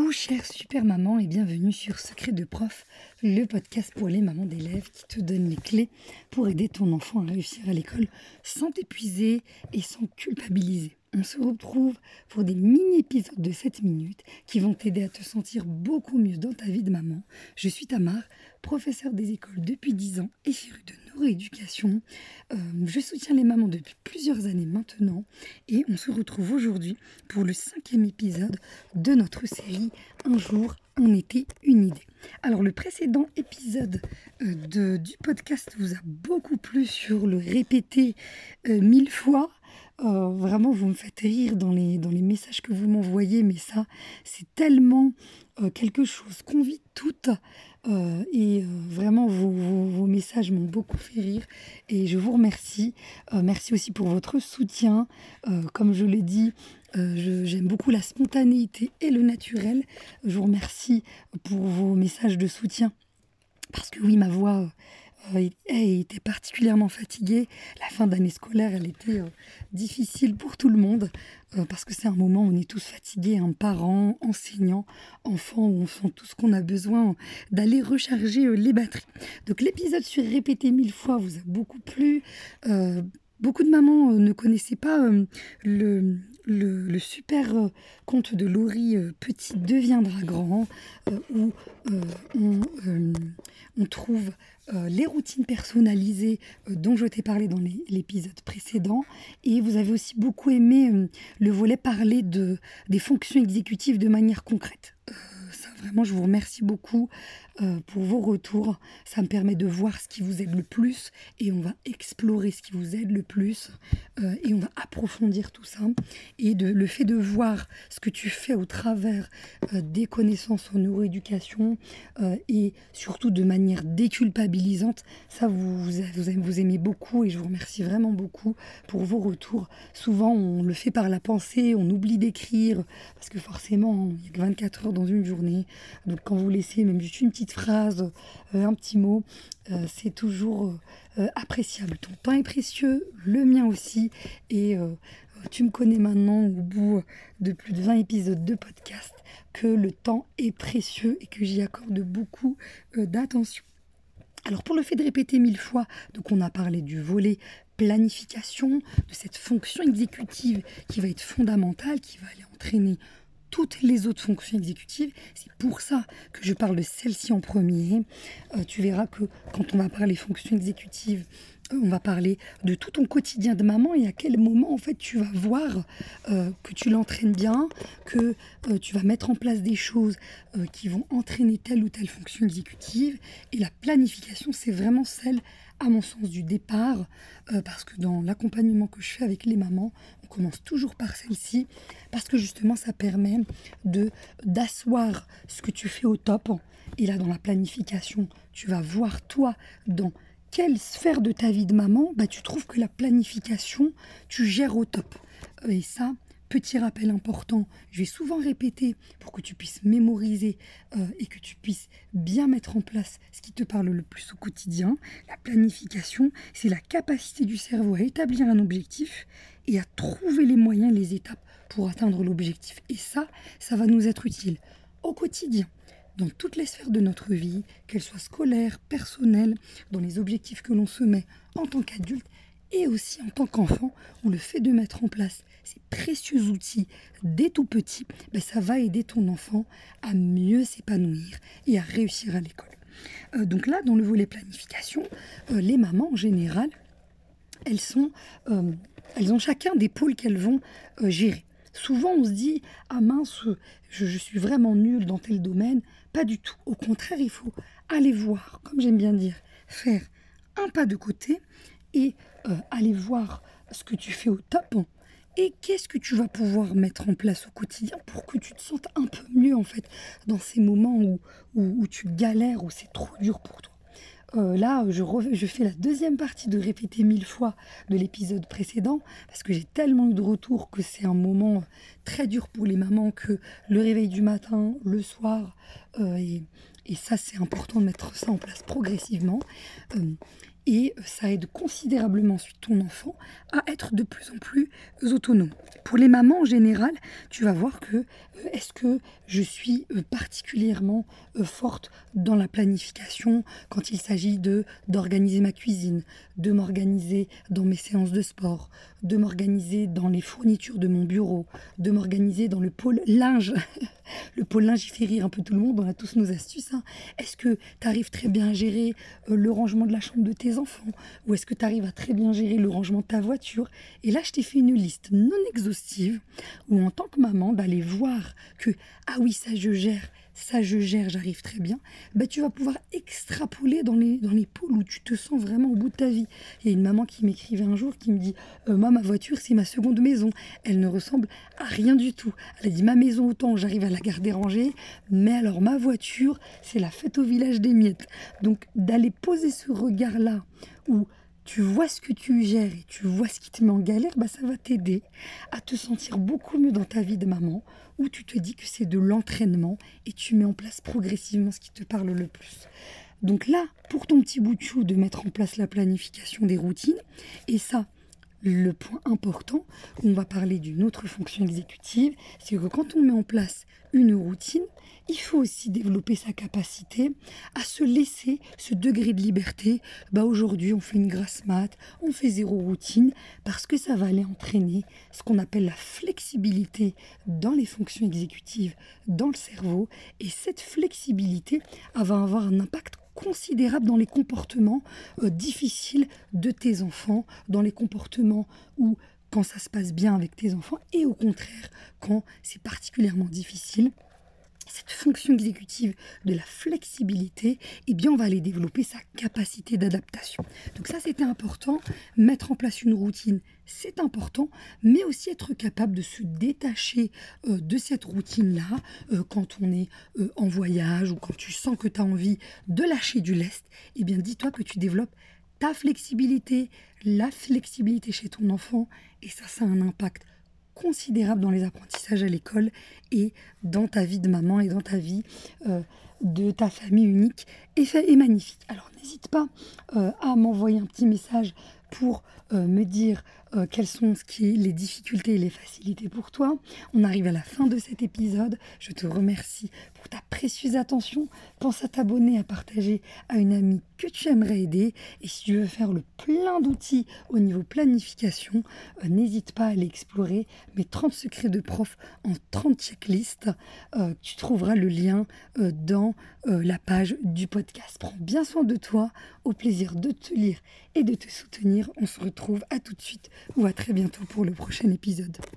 Coucou chère super maman et bienvenue sur Secret de prof, le podcast pour les mamans d'élèves qui te donne les clés pour aider ton enfant à réussir à l'école sans t'épuiser et sans culpabiliser. On se retrouve pour des mini-épisodes de 7 minutes qui vont t'aider à te sentir beaucoup mieux dans ta vie de maman. Je suis Tamar, professeure des écoles depuis 10 ans et férue de neuroéducation. Euh, je soutiens les mamans depuis plusieurs années maintenant et on se retrouve aujourd'hui pour le cinquième épisode de notre série Un jour, on était une idée. Alors le précédent épisode euh, de, du podcast vous a beaucoup plu sur le répéter euh, mille fois. Euh, vraiment, vous me faites rire dans les, dans les messages que vous m'envoyez, mais ça, c'est tellement quelque chose qu'on vit toutes. et vraiment, vos, vos, messages m'ont beaucoup fait rire et je vous remercie. merci aussi pour votre soutien. comme je l'ai dit, j'aime beaucoup la spontanéité et le naturel. Je vous remercie pour vos messages de soutien. Parce que oui, ma voix euh, était particulièrement fatiguée. La fin d'année scolaire, elle était euh, difficile pour tout le monde. Euh, parce que c'est un moment où on est tous fatigués, hein, parents, enseignants, enfants, où on sent tout ce qu'on a besoin d'aller recharger les batteries. Donc l'épisode sur répété mille fois vous a beaucoup plu. Beaucoup de mamans ne connaissaient pas le, le, super euh, conte de Laurie euh, Petit deviendra grand, euh, où on, trouve les routines personnalisées dont je t'ai parlé dans l'épisode précédent. Et vous avez aussi beaucoup aimé le volet parler de, des fonctions exécutives de manière concrète. Vraiment, je vous remercie beaucoup euh, pour vos retours. Ça me permet de voir ce qui vous aide le plus et on va explorer ce qui vous aide le plus euh, et on va approfondir tout ça. Et de, le fait de voir ce que tu fais au travers euh, des connaissances en neuroéducation et surtout de manière déculpabilisante, ça vous, vous, vous, aimez beaucoup et je vous remercie vraiment beaucoup pour vos retours. Souvent on le fait par la pensée, on oublie d'écrire parce que forcément il n'y a que 24 heures dans une journée. Donc quand vous laissez même juste une petite phrase, euh, un petit mot, euh, c'est toujours euh, appréciable. Ton temps est précieux, le mien aussi, et tu me connais maintenant au bout de plus de 20 épisodes de podcast que le temps est précieux et que j'y accorde beaucoup d'attention. Alors pour le fait de répéter mille fois, donc on a parlé du volet planification, de cette fonction exécutive qui va être fondamentale, qui va aller entraîner toutes les autres fonctions exécutives. C'est pour ça que je parle de celle-ci en premier. Euh, tu verras que quand on va parler fonctions exécutives, euh, on va parler de tout ton quotidien de maman et à quel moment en fait tu vas voir euh, que tu l'entraînes bien, que tu vas mettre en place des choses qui vont entraîner telle ou telle fonction exécutive. Et la planification, c'est vraiment celle à mon sens du départ, parce que dans l'accompagnement que je fais avec les mamans, commence toujours par celle-ci parce que justement ça permet de d'asseoir ce que tu fais au top. Et là dans la planification, tu vas voir toi dans quelle sphère de ta vie de maman, bah, tu trouves que la planification, tu gères au top. Et ça, Petit rappel important, je vais souvent répéter pour que tu puisses mémoriser euh, et que tu puisses bien mettre en place ce qui te parle le plus au quotidien. La planification, c'est la capacité du cerveau à établir un objectif et à trouver les moyens, les étapes pour atteindre l'objectif. Et ça, ça va nous être utile au quotidien dans toutes les sphères de notre vie, qu'elles soient scolaires, personnelles, dans les objectifs que l'on se met en tant qu'adulte et aussi en tant qu'enfant, où le fait de mettre en place ces précieux outils dès tout petit, ben ça va aider ton enfant à mieux s'épanouir et à réussir à l'école. Euh, donc là, dans le volet planification, euh, les mamans en général, elles, sont, euh, elles ont chacun des pôles qu'elles vont gérer. Souvent, on se dit Ah mince, je, suis vraiment nulle dans tel domaine. Pas du tout. Au contraire, il faut aller voir, comme j'aime bien dire, faire un pas de côté et aller voir ce que tu fais au top et qu'est-ce que tu vas pouvoir mettre en place au quotidien pour que tu te sentes un peu mieux en fait dans ces moments où, où, tu galères, où c'est trop dur pour toi? Euh, là, je, fais la deuxième partie de répéter mille fois de l'épisode précédent parce que j'ai tellement eu de retours que c'est un moment très dur pour les mamans que le réveil du matin, le soir, euh, et, et, ça c'est important de mettre ça en place progressivement. Et ça aide considérablement ensuite ton enfant à être de plus en plus autonome. Pour les mamans en général, tu vas voir que euh, est-ce que je suis euh, particulièrement euh, forte dans la planification quand il s'agit de d'organiser ma cuisine, de m'organiser dans mes séances de sport, de m'organiser dans les fournitures de mon bureau, de m'organiser dans le pôle linge? le pôle linge, fait rire un peu tout le monde, on a tous nos astuces. Hein. Est-ce que tu arrives très bien à gérer le rangement de la chambre de tes enfants? Ou est-ce que tu arrives à très bien gérer le rangement de ta voiture? Et là, je t'ai fait une liste non exhaustive où en tant que maman, d'aller voir que, ah oui, ça je gère, ça je gère, j'arrive très bien, bah, tu vas pouvoir extrapoler dans les, dans les pôles où tu te sens vraiment au bout de ta vie. Il y a une maman qui m'écrivait un jour qui me dit euh, Moi, ma voiture, c'est ma seconde maison. Elle ne ressemble à rien du tout. Elle a dit Ma maison, autant j'arrive à la garder rangée, mais alors ma voiture, c'est la fête au village des miettes. Donc, d'aller poser ce regard-là où tu vois ce que tu gères et tu vois ce qui te met en galère, bah ça va t'aider à te sentir beaucoup mieux dans ta vie de maman, où tu te dis que c'est de l'entraînement et tu mets en place progressivement ce qui te parle le plus. Donc là, pour ton petit bout de chou, de mettre en place la planification des routines, et ça, le point important, on va parler d'une autre fonction exécutive, c'est que quand on met en place une routine, il faut aussi développer sa capacité à se laisser ce degré de liberté. Bah aujourd'hui, on fait une grasse mat, on fait zéro routine, parce que ça va aller entraîner ce qu'on appelle la flexibilité dans les fonctions exécutives, dans le cerveau. Et cette flexibilité va avoir un impact considérable dans les comportements euh, difficiles de tes enfants, dans les comportements où quand ça se passe bien avec tes enfants et au contraire quand c'est particulièrement difficile cette fonction exécutive de la flexibilité, eh bien, on va aller développer sa capacité d'adaptation. Donc ça, c'était important. Mettre en place une routine, c'est important, mais aussi être capable de se détacher euh, de cette routine-là euh, quand on est euh, en voyage ou quand tu sens que tu as envie de lâcher du lest. Eh bien, dis-toi que tu développes ta flexibilité, la flexibilité chez ton enfant, et ça, ça a un impact considérable dans les apprentissages à l'école et dans ta vie de maman et dans ta vie euh, de ta famille unique et, et magnifique. Alors n'hésite pas euh, à m'envoyer un petit message pour euh, me dire euh, quelles sont ce qui les difficultés et les facilités pour toi. On arrive à la fin de cet épisode. Je te remercie pour ta précieuse attention. Pense à t'abonner, à partager à une amie que tu aimerais aider. Et si tu veux faire le plein d'outils au niveau planification, euh, n'hésite pas à aller explorer mes 30 secrets de prof en 30 checklists. tu trouveras le lien dans la page du podcast. Prends bien soin de toi. Au plaisir de te lire et de te soutenir. On se retrouve à tout de suite ou à très bientôt pour le prochain épisode.